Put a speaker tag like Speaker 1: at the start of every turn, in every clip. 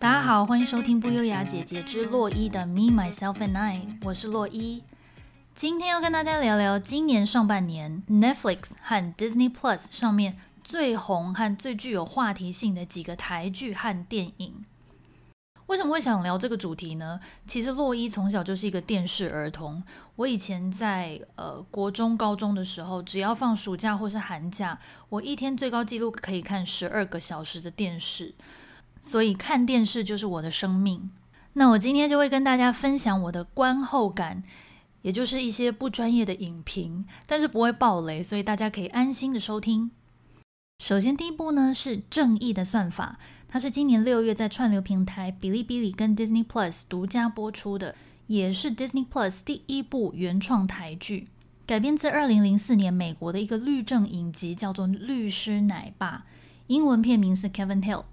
Speaker 1: 大家好，欢迎收听不优雅姐姐之洛伊的 Me Myself and I，我是洛伊。今天要跟大家聊聊今年上半年 Netflix 和 Disney Plus 上面最红和最具有话题性的几个台剧和电影。为什么会想聊这个主题呢？其实洛伊从小就是一个电视儿童。我以前在呃国中、高中的时候，只要放暑假或是寒假，我一天最高纪录可以看十二个小时的电视，所以看电视就是我的生命。那我今天就会跟大家分享我的观后感，也就是一些不专业的影评，但是不会爆雷，所以大家可以安心的收听。首先第一部呢是《正义的算法》。它是今年六月在串流平台哔哩哔哩跟 Disney Plus 独家播出的，也是 Disney Plus 第一部原创台剧，改编自二零零四年美国的一个律政影集，叫做《律师奶爸》，英文片名是 Kevin Hill。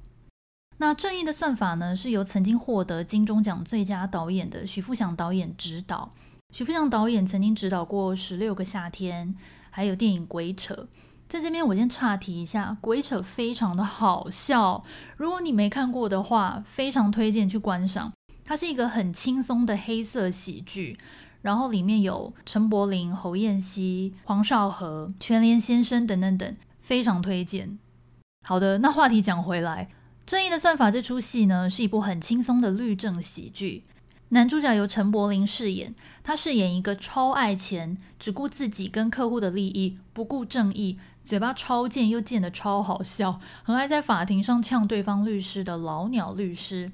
Speaker 1: 那《正义的算法》呢，是由曾经获得金钟奖最佳导演的许富祥导演执导。许富祥导演曾经执导过《十六个夏天》，还有电影《鬼扯》。在这边，我先岔题一下，《鬼扯》非常的好笑。如果你没看过的话，非常推荐去观赏。它是一个很轻松的黑色喜剧，然后里面有陈柏霖、侯彦希、黄少和、全联先生等等等，非常推荐。好的，那话题讲回来，《正义的算法》这出戏呢，是一部很轻松的律政喜剧。男主角由陈柏霖饰演，他饰演一个超爱钱、只顾自己跟客户的利益、不顾正义、嘴巴超贱又贱得超好笑、很爱在法庭上呛对方律师的老鸟律师。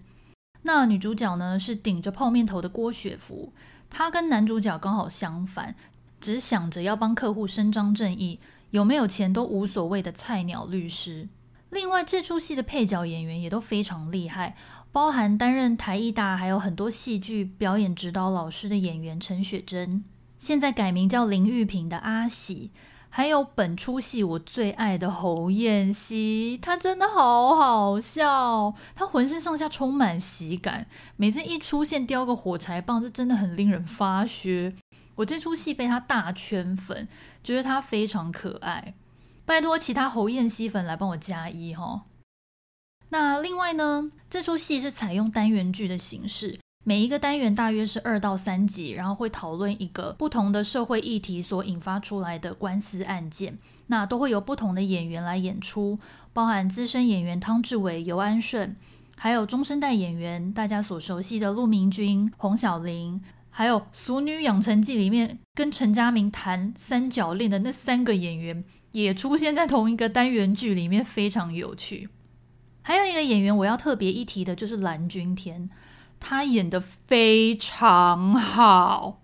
Speaker 1: 那女主角呢，是顶着泡面头的郭雪芙，她跟男主角刚好相反，只想着要帮客户伸张正义，有没有钱都无所谓的菜鸟律师。另外，这出戏的配角演员也都非常厉害。包含担任台艺大还有很多戏剧表演指导老师的演员陈雪珍，现在改名叫林玉萍的阿喜，还有本出戏我最爱的侯彦希，他真的好好笑，他浑身上下充满喜感，每次一出现叼个火柴棒就真的很令人发噱。我这出戏被他大圈粉，觉得他非常可爱，拜托其他侯艳希粉来帮我加一哈。那另外呢，这出戏是采用单元剧的形式，每一个单元大约是二到三集，然后会讨论一个不同的社会议题所引发出来的官司案件，那都会由不同的演员来演出，包含资深演员汤志伟、尤安顺，还有中生代演员大家所熟悉的陆明君、洪小玲，还有《俗女养成记》里面跟陈家明谈三角恋的那三个演员，也出现在同一个单元剧里面，非常有趣。还有一个演员我要特别一提的，就是蓝钧天，他演得非常好。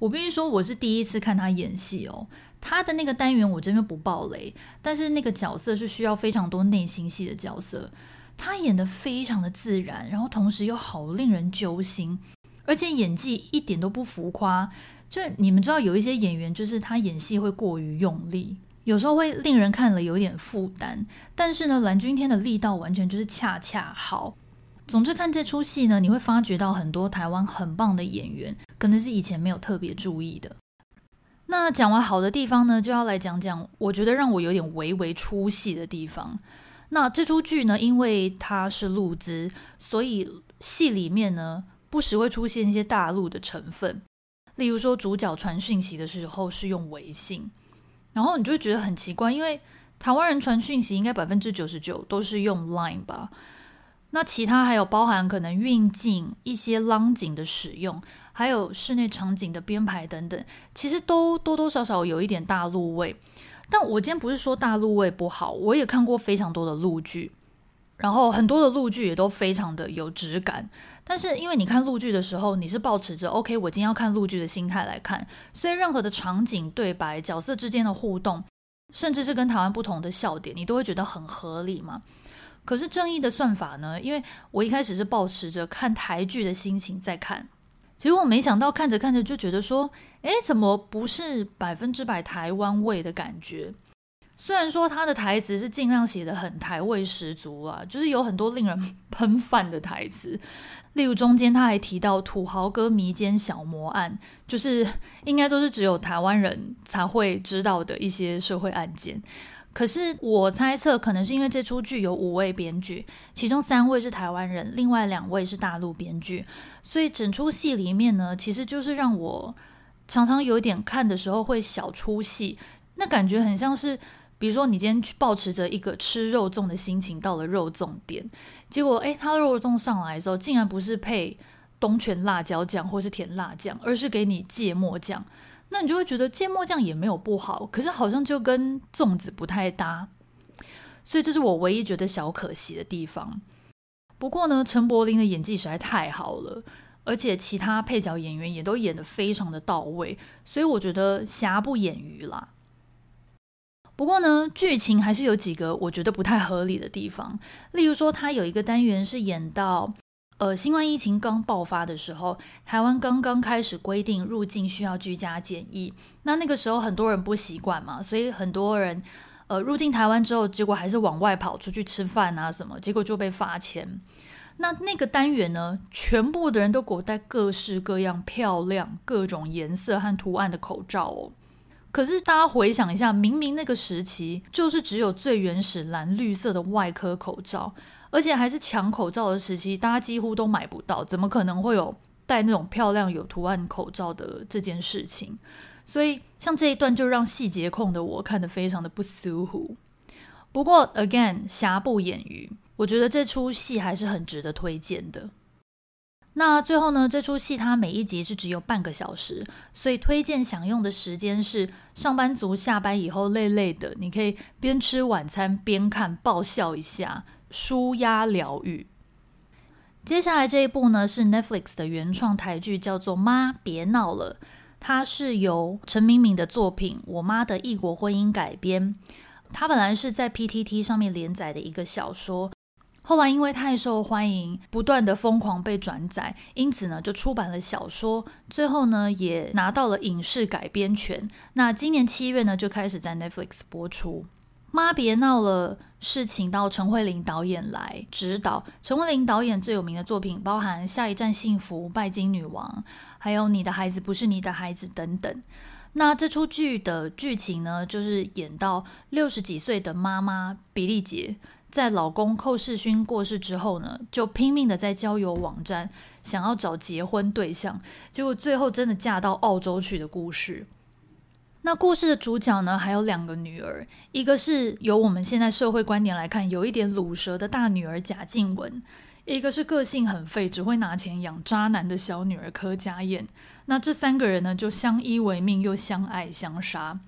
Speaker 1: 我必须说，我是第一次看他演戏哦。他的那个单元我真的不爆雷，但是那个角色是需要非常多内心戏的角色，他演得非常的自然，然后同时又好令人揪心，而且演技一点都不浮夸。就是你们知道，有一些演员就是他演戏会过于用力。有时候会令人看了有点负担，但是呢，蓝钧天的力道完全就是恰恰好。总之看这出戏呢，你会发觉到很多台湾很棒的演员，可能是以前没有特别注意的。那讲完好的地方呢，就要来讲讲我觉得让我有点微微出戏的地方。那这出剧呢，因为它是录资，所以戏里面呢不时会出现一些大陆的成分，例如说主角传讯息的时候是用微信。然后你就会觉得很奇怪，因为台湾人传讯息应该百分之九十九都是用 Line 吧？那其他还有包含可能运镜、一些浪景的使用，还有室内场景的编排等等，其实都多多少少有一点大陆味。但我今天不是说大陆味不好，我也看过非常多的陆剧，然后很多的陆剧也都非常的有质感。但是因为你看陆剧的时候，你是抱持着 OK，我今天要看陆剧的心态来看，所以任何的场景、对白、角色之间的互动，甚至是跟台湾不同的笑点，你都会觉得很合理嘛。可是正义的算法呢？因为我一开始是抱持着看台剧的心情在看，结果我没想到看着看着就觉得说，诶，怎么不是百分之百台湾味的感觉？虽然说他的台词是尽量写得很台味十足啊，就是有很多令人 喷饭的台词，例如中间他还提到土豪哥迷奸小魔案，就是应该都是只有台湾人才会知道的一些社会案件。可是我猜测，可能是因为这出剧有五位编剧，其中三位是台湾人，另外两位是大陆编剧，所以整出戏里面呢，其实就是让我常常有点看的时候会小出戏，那感觉很像是。比如说，你今天去抱持着一个吃肉粽的心情到了肉粽店，结果诶，他的肉粽上来的时候，竟然不是配东泉辣椒酱或是甜辣酱，而是给你芥末酱。那你就会觉得芥末酱也没有不好，可是好像就跟粽子不太搭。所以这是我唯一觉得小可惜的地方。不过呢，陈柏霖的演技实在太好了，而且其他配角演员也都演得非常的到位，所以我觉得瑕不掩瑜啦。不过呢，剧情还是有几个我觉得不太合理的地方。例如说，它有一个单元是演到，呃，新冠疫情刚爆发的时候，台湾刚刚开始规定入境需要居家检疫。那那个时候很多人不习惯嘛，所以很多人，呃，入境台湾之后，结果还是往外跑出去吃饭啊什么，结果就被罚钱。那那个单元呢，全部的人都给我戴各式各样漂亮、各种颜色和图案的口罩哦。可是大家回想一下，明明那个时期就是只有最原始蓝绿色的外科口罩，而且还是抢口罩的时期，大家几乎都买不到，怎么可能会有戴那种漂亮有图案口罩的这件事情？所以像这一段就让细节控的我看得非常的不舒服。不过 again，瑕不掩瑜，我觉得这出戏还是很值得推荐的。那最后呢，这出戏它每一集是只有半个小时，所以推荐享用的时间是上班族下班以后累累的，你可以边吃晚餐边看，爆笑一下，舒压疗愈。接下来这一部呢是 Netflix 的原创台剧，叫做《妈别闹了》，它是由陈明敏的作品《我妈的异国婚姻》改编，它本来是在 PTT 上面连载的一个小说。后来因为太受欢迎，不断的疯狂被转载，因此呢就出版了小说，最后呢也拿到了影视改编权。那今年七月呢就开始在 Netflix 播出。妈别闹了，是请到陈慧琳导演来指导。陈慧琳导演最有名的作品包含《下一站幸福》、《拜金女王》，还有《你的孩子不是你的孩子》等等。那这出剧的剧情呢，就是演到六十几岁的妈妈比利姐。在老公寇世勋过世之后呢，就拼命的在交友网站想要找结婚对象，结果最后真的嫁到澳洲去的故事。那故事的主角呢，还有两个女儿，一个是由我们现在社会观点来看有一点卤蛇的大女儿贾静雯，一个是个性很废，只会拿钱养渣男的小女儿柯佳嬿。那这三个人呢，就相依为命，又相爱相杀。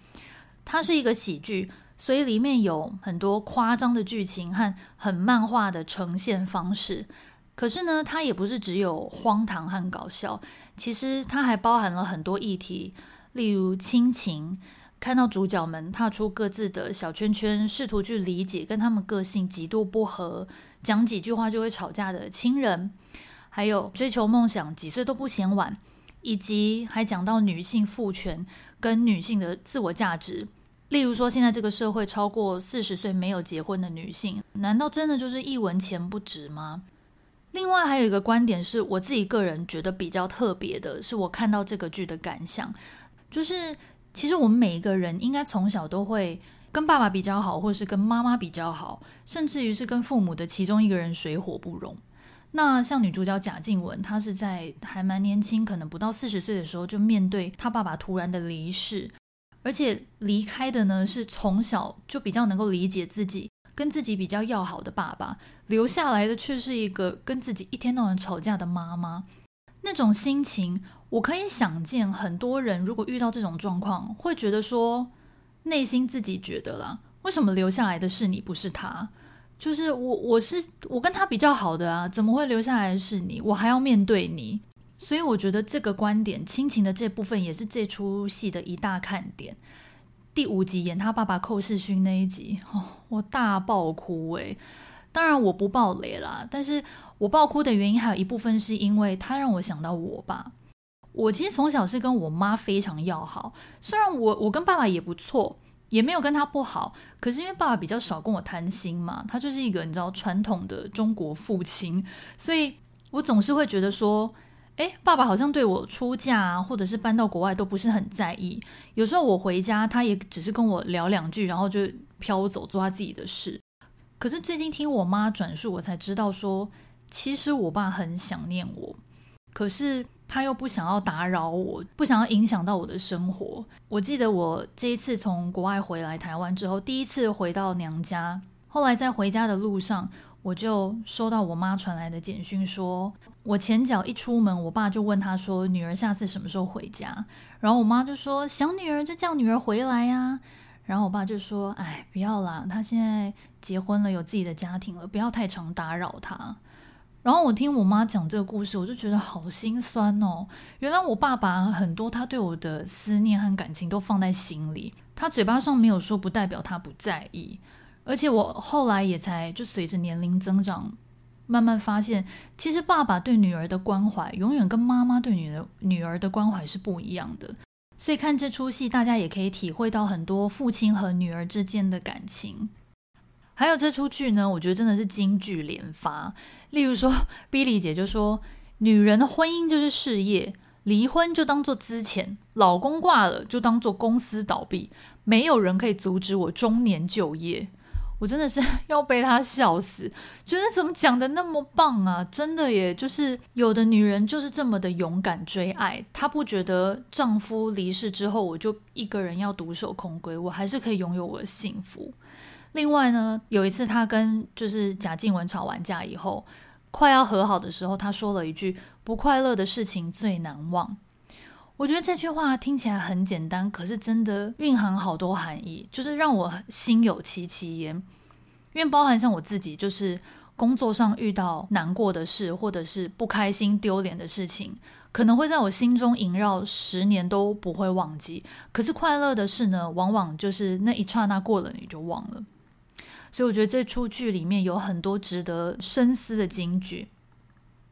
Speaker 1: 它是一个喜剧。所以里面有很多夸张的剧情和很漫画的呈现方式，可是呢，它也不是只有荒唐和搞笑，其实它还包含了很多议题，例如亲情，看到主角们踏出各自的小圈圈，试图去理解跟他们个性极度不合，讲几句话就会吵架的亲人，还有追求梦想几岁都不嫌晚，以及还讲到女性父权跟女性的自我价值。例如说，现在这个社会超过四十岁没有结婚的女性，难道真的就是一文钱不值吗？另外还有一个观点是我自己个人觉得比较特别的，是我看到这个剧的感想，就是其实我们每一个人应该从小都会跟爸爸比较好，或是跟妈妈比较好，甚至于是跟父母的其中一个人水火不容。那像女主角贾静雯，她是在还蛮年轻，可能不到四十岁的时候就面对她爸爸突然的离世。而且离开的呢，是从小就比较能够理解自己、跟自己比较要好的爸爸，留下来的却是一个跟自己一天到晚吵架的妈妈。那种心情，我可以想见，很多人如果遇到这种状况，会觉得说，内心自己觉得啦，为什么留下来的是你，不是他？就是我，我是我跟他比较好的啊，怎么会留下来的是你？我还要面对你。所以我觉得这个观点，亲情的这部分也是这出戏的一大看点。第五集演他爸爸寇世勋那一集，哦，我大爆哭诶。当然我不爆雷啦，但是我爆哭的原因还有一部分是因为他让我想到我爸。我其实从小是跟我妈非常要好，虽然我我跟爸爸也不错，也没有跟他不好，可是因为爸爸比较少跟我谈心嘛，他就是一个你知道传统的中国父亲，所以我总是会觉得说。诶，爸爸好像对我出嫁啊，或者是搬到国外都不是很在意。有时候我回家，他也只是跟我聊两句，然后就飘走，做他自己的事。可是最近听我妈转述，我才知道说，其实我爸很想念我，可是他又不想要打扰我，不想要影响到我的生活。我记得我这一次从国外回来台湾之后，第一次回到娘家，后来在回家的路上，我就收到我妈传来的简讯，说我前脚一出门，我爸就问他说，女儿下次什么时候回家？然后我妈就说，想女儿就叫女儿回来呀。然后我爸就说：“哎，不要啦，他现在结婚了，有自己的家庭了，不要太常打扰他。”然后我听我妈讲这个故事，我就觉得好心酸哦。原来我爸把很多他对我的思念和感情都放在心里，他嘴巴上没有说，不代表他不在意。而且我后来也才就随着年龄增长，慢慢发现，其实爸爸对女儿的关怀，永远跟妈妈对女儿女儿的关怀是不一样的。所以看这出戏，大家也可以体会到很多父亲和女儿之间的感情。还有这出剧呢，我觉得真的是金句连发。例如说，Billy 姐就说：“女人的婚姻就是事业，离婚就当做资遣，老公挂了就当做公司倒闭，没有人可以阻止我中年就业。”我真的是 要被他笑死，觉得怎么讲的那么棒啊！真的耶，就是有的女人就是这么的勇敢追爱，她不觉得丈夫离世之后我就一个人要独守空闺，我还是可以拥有我的幸福。另外呢，有一次她跟就是贾静雯吵完架以后，快要和好的时候，她说了一句：“不快乐的事情最难忘。”我觉得这句话听起来很简单，可是真的蕴含好多含义，就是让我心有戚戚焉。因为包含像我自己，就是工作上遇到难过的事，或者是不开心、丢脸的事情，可能会在我心中萦绕十年都不会忘记。可是快乐的事呢，往往就是那一刹那过了，你就忘了。所以我觉得这出剧里面有很多值得深思的金句。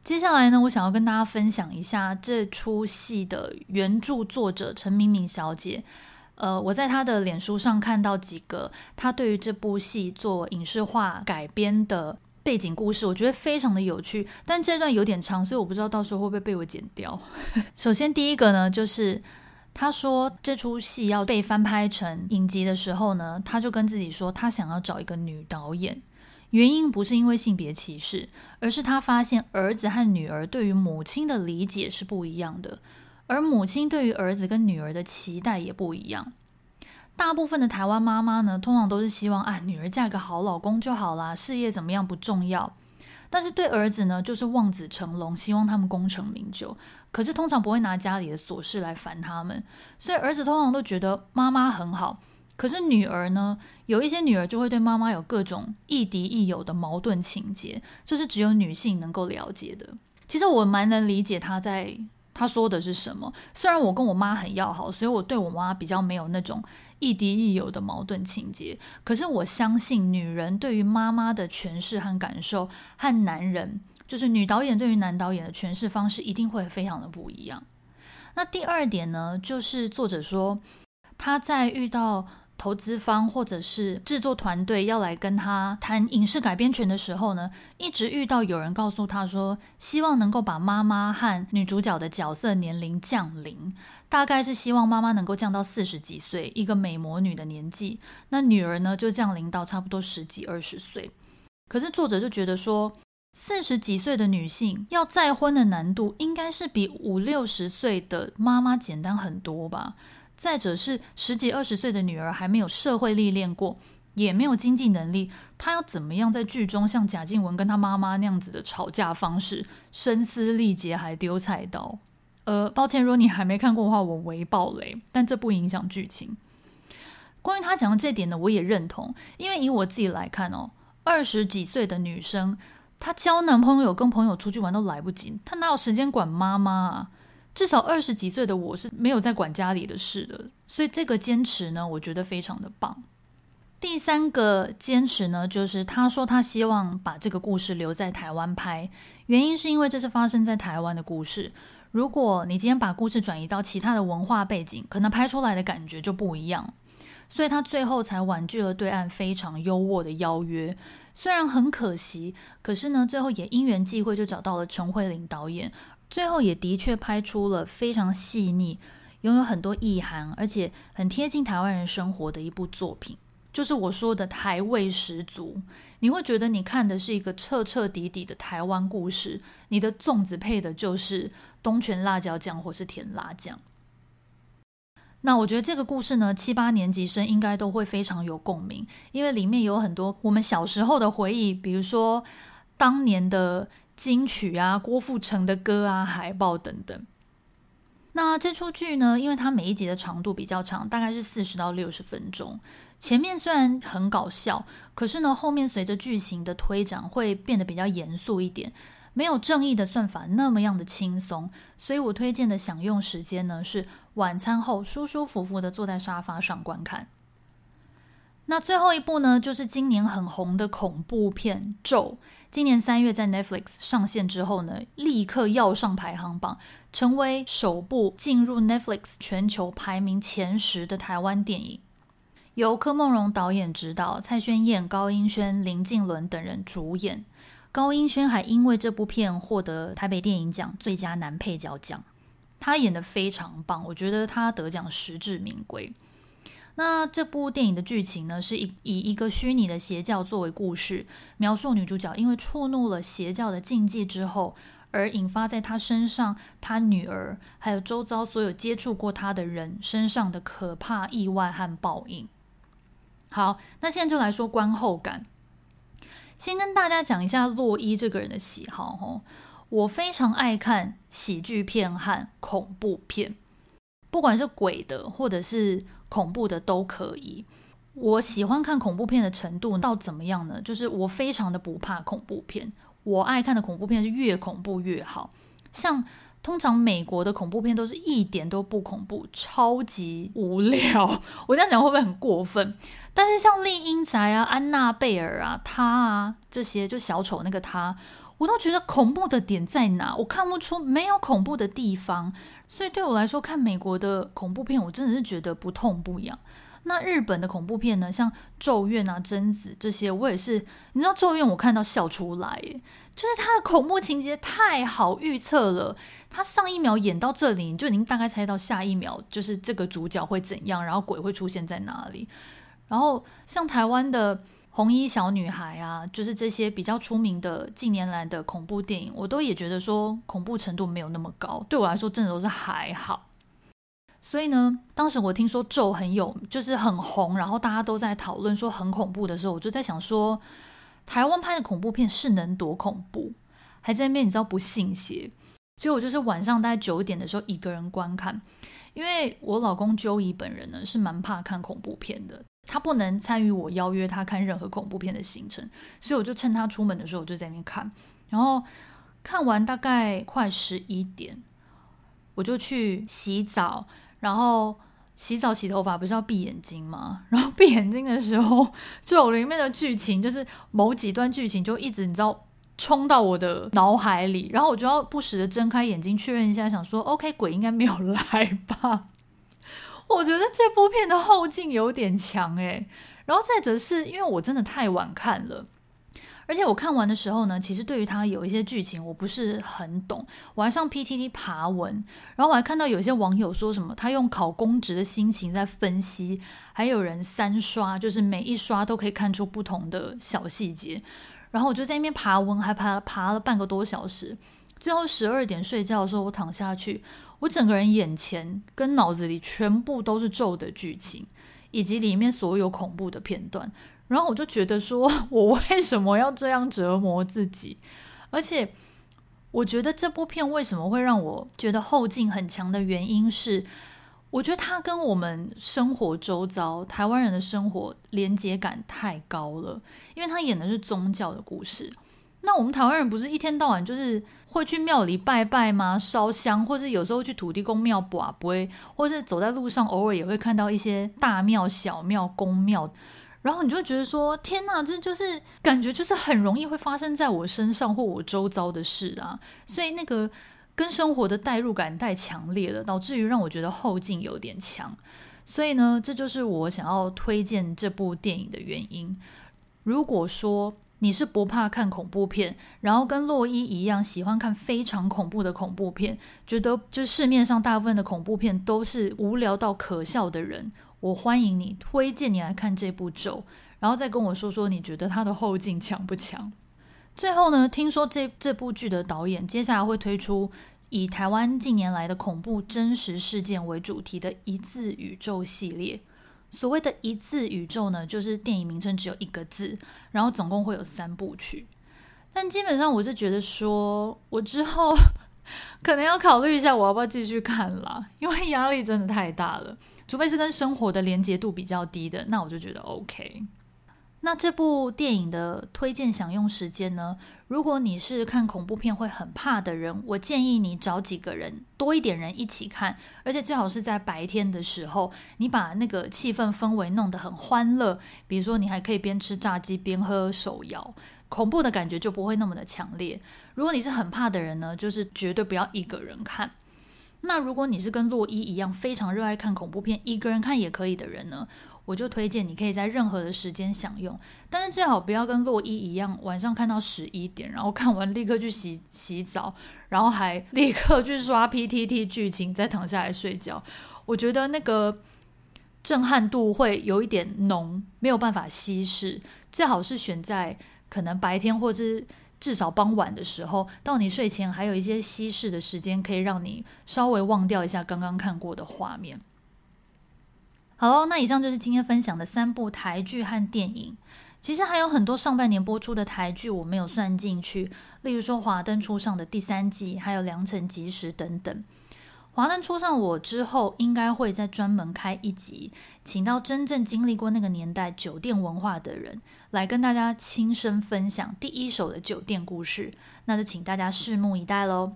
Speaker 1: 接下来呢，我想要跟大家分享一下这出戏的原著作者陈敏敏小姐。呃，我在她的脸书上看到几个她对于这部戏做影视化改编的背景故事，我觉得非常的有趣。但这段有点长，所以我不知道到时候会不会被我剪掉。首先第一个呢，就是她说这出戏要被翻拍成影集的时候呢，她就跟自己说，她想要找一个女导演。原因不是因为性别歧视，而是他发现儿子和女儿对于母亲的理解是不一样的，而母亲对于儿子跟女儿的期待也不一样。大部分的台湾妈妈呢，通常都是希望啊，女儿嫁个好老公就好啦，事业怎么样不重要。但是对儿子呢，就是望子成龙，希望他们功成名就。可是通常不会拿家里的琐事来烦他们，所以儿子通常都觉得妈妈很好。可是女儿呢，有一些女儿就会对妈妈有各种亦敌亦友的矛盾情节，这是只有女性能够了解的。其实我蛮能理解她在她说的是什么。虽然我跟我妈很要好，所以我对我妈比较没有那种亦敌亦友的矛盾情节。可是我相信，女人对于妈妈的诠释和感受，和男人就是女导演对于男导演的诠释方式，一定会非常的不一样。那第二点呢，就是作者说他在遇到。投资方或者是制作团队要来跟他谈影视改编权的时候呢，一直遇到有人告诉他说，希望能够把妈妈和女主角的角色年龄降临，大概是希望妈妈能够降到四十几岁，一个美魔女的年纪，那女儿呢就降临到差不多十几二十岁。可是作者就觉得说，四十几岁的女性要再婚的难度，应该是比五六十岁的妈妈简单很多吧。再者是十几二十岁的女儿还没有社会历练过，也没有经济能力，她要怎么样在剧中像贾静雯跟她妈妈那样子的吵架方式，声嘶力竭还丢菜刀？呃，抱歉，如果你还没看过的话，我为暴雷，但这不影响剧情。关于她讲的这点呢，我也认同，因为以我自己来看哦，二十几岁的女生，她交男朋友跟朋友出去玩都来不及，她哪有时间管妈妈啊？至少二十几岁的我是没有在管家里的事的，所以这个坚持呢，我觉得非常的棒。第三个坚持呢，就是他说他希望把这个故事留在台湾拍，原因是因为这是发生在台湾的故事。如果你今天把故事转移到其他的文化背景，可能拍出来的感觉就不一样。所以他最后才婉拒了对岸非常优渥的邀约，虽然很可惜，可是呢，最后也因缘际会就找到了陈慧琳导演。最后也的确拍出了非常细腻、拥有很多意涵，而且很贴近台湾人生活的一部作品，就是我说的台味十足。你会觉得你看的是一个彻彻底底的台湾故事，你的粽子配的就是东泉辣椒酱或是甜辣酱。那我觉得这个故事呢，七八年级生应该都会非常有共鸣，因为里面有很多我们小时候的回忆，比如说当年的金曲啊、郭富城的歌啊、海报等等。那这出剧呢，因为它每一集的长度比较长，大概是四十到六十分钟。前面虽然很搞笑，可是呢，后面随着剧情的推展，会变得比较严肃一点，没有正义的算法那么样的轻松。所以我推荐的享用时间呢，是晚餐后舒舒服服的坐在沙发上观看。那最后一部呢，就是今年很红的恐怖片《咒》。今年三月在 Netflix 上线之后呢，立刻要上排行榜，成为首部进入 Netflix 全球排名前十的台湾电影。由柯梦荣导演执导，蔡亘晏、高英轩、林靖伦等人主演。高英轩还因为这部片获得台北电影奖最佳男配角奖，他演得非常棒，我觉得他得奖实至名归。那这部电影的剧情呢，是以以一个虚拟的邪教作为故事，描述女主角因为触怒了邪教的禁忌之后，而引发在她身上、她女儿还有周遭所有接触过她的人身上的可怕意外和报应。好，那现在就来说观后感。先跟大家讲一下洛伊这个人的喜好吼，我非常爱看喜剧片和恐怖片，不管是鬼的或者是恐怖的都可以。我喜欢看恐怖片的程度到怎么样呢？就是我非常的不怕恐怖片，我爱看的恐怖片是越恐怖越好，像。通常美国的恐怖片都是一点都不恐怖，超级无聊。我这样讲会不会很过分？但是像《丽英宅》啊、《安娜贝尔》啊、他啊这些，就小丑那个他，我都觉得恐怖的点在哪？我看不出没有恐怖的地方。所以对我来说，看美国的恐怖片，我真的是觉得不痛不痒。那日本的恐怖片呢？像《咒怨》啊、《贞子》这些，我也是。你知道《咒怨》，我看到笑出来，就是它的恐怖情节太好预测了。他上一秒演到这里，你就已经大概猜到下一秒就是这个主角会怎样，然后鬼会出现在哪里。然后像台湾的《红衣小女孩》啊，就是这些比较出名的近年来的恐怖电影，我都也觉得说恐怖程度没有那么高。对我来说，真的都是还好。所以呢，当时我听说咒很有，就是很红，然后大家都在讨论说很恐怖的时候，我就在想说，台湾拍的恐怖片是能多恐怖？还在那边你知道不信邪，所以我就是晚上大概九点的时候一个人观看，因为我老公 Joey 本人呢是蛮怕看恐怖片的，他不能参与我邀约他看任何恐怖片的行程，所以我就趁他出门的时候我就在那边看，然后看完大概快十一点，我就去洗澡。然后洗澡洗头发不是要闭眼睛吗？然后闭眼睛的时候，就里面的剧情就是某几段剧情就一直你知道冲到我的脑海里，然后我就要不时的睁开眼睛确认一下，想说 OK 鬼应该没有来吧？我觉得这部片的后劲有点强诶，然后再者是因为我真的太晚看了。而且我看完的时候呢，其实对于它有一些剧情我不是很懂，我还上 PTT 爬文，然后我还看到有些网友说什么他用考公职的心情在分析，还有人三刷，就是每一刷都可以看出不同的小细节，然后我就在那边爬文，还爬爬了半个多小时，最后十二点睡觉的时候，我躺下去，我整个人眼前跟脑子里全部都是咒的剧情，以及里面所有恐怖的片段。然后我就觉得说，我为什么要这样折磨自己？而且，我觉得这部片为什么会让我觉得后劲很强的原因是，我觉得它跟我们生活周遭台湾人的生活连接感太高了。因为他演的是宗教的故事，那我们台湾人不是一天到晚就是会去庙里拜拜吗？烧香，或是有时候去土地公庙拜拜，或是走在路上偶尔也会看到一些大庙、小庙、宫庙。然后你就觉得说，天哪，这就是感觉，就是很容易会发生在我身上或我周遭的事啊。所以那个跟生活的代入感太强烈了，导致于让我觉得后劲有点强。所以呢，这就是我想要推荐这部电影的原因。如果说你是不怕看恐怖片，然后跟洛伊一样喜欢看非常恐怖的恐怖片，觉得就市面上大部分的恐怖片都是无聊到可笑的人。我欢迎你推荐你来看这部咒，然后再跟我说说你觉得它的后劲强不强。最后呢，听说这这部剧的导演接下来会推出以台湾近年来的恐怖真实事件为主题的一字宇宙系列。所谓的一字宇宙呢，就是电影名称只有一个字，然后总共会有三部曲。但基本上我是觉得说，我之后 可能要考虑一下，我要不要继续看啦，因为压力真的太大了。除非是跟生活的连结度比较低的，那我就觉得 OK。那这部电影的推荐享用时间呢？如果你是看恐怖片会很怕的人，我建议你找几个人，多一点人一起看，而且最好是在白天的时候，你把那个气氛氛围弄得很欢乐。比如说，你还可以边吃炸鸡边喝手摇，恐怖的感觉就不会那么的强烈。如果你是很怕的人呢，就是绝对不要一个人看。那如果你是跟洛伊一样非常热爱看恐怖片，一个人看也可以的人呢？我就推荐你可以在任何的时间享用，但是最好不要跟洛伊一样，晚上看到十一点，然后看完立刻去洗洗澡，然后还 立刻去刷 PTT 剧情，再躺下来睡觉。我觉得那个震撼度会有一点浓，没有办法稀释。最好是选在可能白天或是至少傍晚的时候，到你睡前还有一些稀释的时间，可以让你稍微忘掉一下刚刚看过的画面。好喽，那以上就是今天分享的三部台剧和电影。其实还有很多上半年播出的台剧我没有算进去，例如说《华灯初上》的第三季，还有《良辰吉时》等等。《华灯初上》我之后应该会再专门开一集，请到真正经历过那个年代酒店文化的人来跟大家亲身分享第一手的酒店故事。那就请大家拭目以待喽。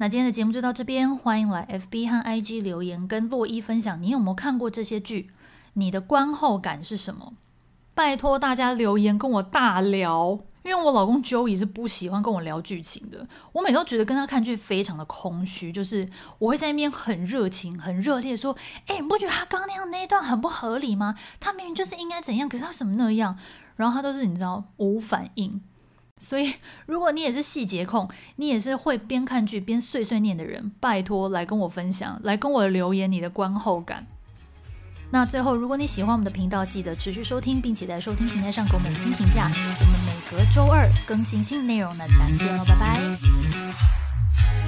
Speaker 1: 那今天的节目就到这边，欢迎来 FB 和 IG 留言，跟洛伊分享你有没有看过这些剧，你的观后感是什么？拜托大家留言跟我大聊，因为我老公 Joey 是不喜欢跟我聊剧情的，我每次都觉得跟他看剧非常的空虚，就是我会在那边很热情、很热烈说，哎，你不觉得他刚刚那样那一段很不合理吗？他明明就是应该怎样，可是他什么那样？然后他都是你知道无反应。所以，如果你也是细节控，你也是会边看剧边碎碎念的人，拜托来跟我分享，来跟我留言你的观后感。那最后，如果你喜欢我们的频道，记得持续收听，并且在收听平台上给我们五星评价。我们每隔周二更新新内容，呢下次见喽，拜拜。